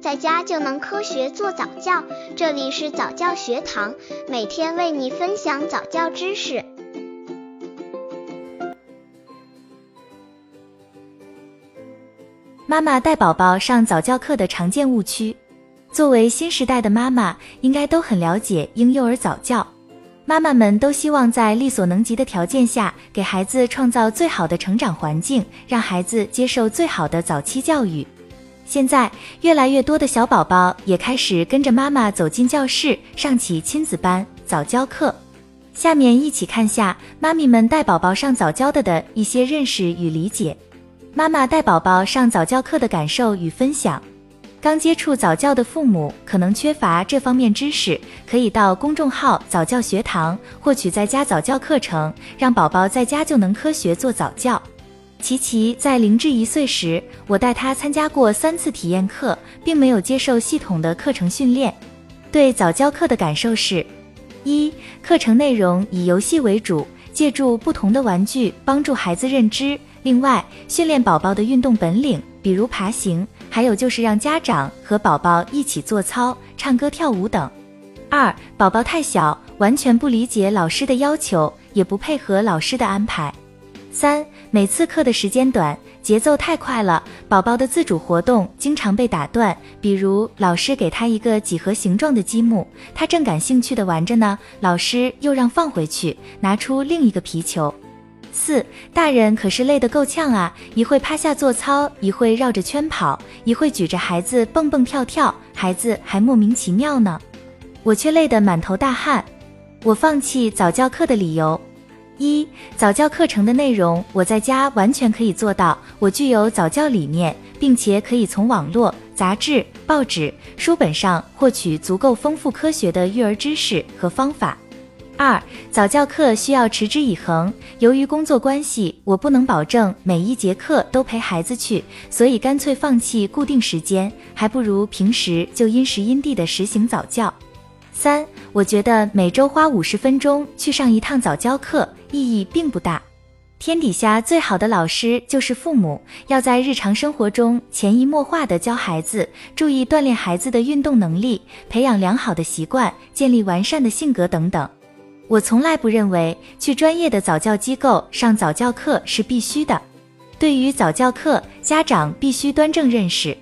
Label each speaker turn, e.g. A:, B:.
A: 在家就能科学做早教。这里是早教学堂，每天为你分享早教知识。
B: 妈妈带宝宝上早教课的常见误区。作为新时代的妈妈，应该都很了解婴幼儿早教。妈妈们都希望在力所能及的条件下，给孩子创造最好的成长环境，让孩子接受最好的早期教育。现在，越来越多的小宝宝也开始跟着妈妈走进教室，上起亲子班、早教课。下面一起看下妈咪们带宝宝上早教的的一些认识与理解。妈妈带宝宝上早教课的感受与分享。刚接触早教的父母可能缺乏这方面知识，可以到公众号早教学堂获取在家早教课程，让宝宝在家就能科学做早教。琪琪在零至一岁时，我带他参加过三次体验课，并没有接受系统的课程训练。对早教课的感受是：一、课程内容以游戏为主，借助不同的玩具帮助孩子认知，另外训练宝宝的运动本领，比如爬行。还有就是让家长和宝宝一起做操、唱歌、跳舞等。二，宝宝太小，完全不理解老师的要求，也不配合老师的安排。三，每次课的时间短，节奏太快了，宝宝的自主活动经常被打断。比如老师给他一个几何形状的积木，他正感兴趣的玩着呢，老师又让放回去，拿出另一个皮球。四大人可是累得够呛啊，一会趴下做操，一会绕着圈跑，一会举着孩子蹦蹦跳跳，孩子还莫名其妙呢，我却累得满头大汗。我放弃早教课的理由：一早教课程的内容我在家完全可以做到，我具有早教理念，并且可以从网络、杂志、报纸、书本上获取足够丰富科学的育儿知识和方法。二早教课需要持之以恒，由于工作关系，我不能保证每一节课都陪孩子去，所以干脆放弃固定时间，还不如平时就因时因地的实行早教。三，我觉得每周花五十分钟去上一趟早教课意义并不大。天底下最好的老师就是父母，要在日常生活中潜移默化的教孩子，注意锻炼孩子的运动能力，培养良好的习惯，建立完善的性格等等。我从来不认为去专业的早教机构上早教课是必须的。对于早教课，家长必须端正认识。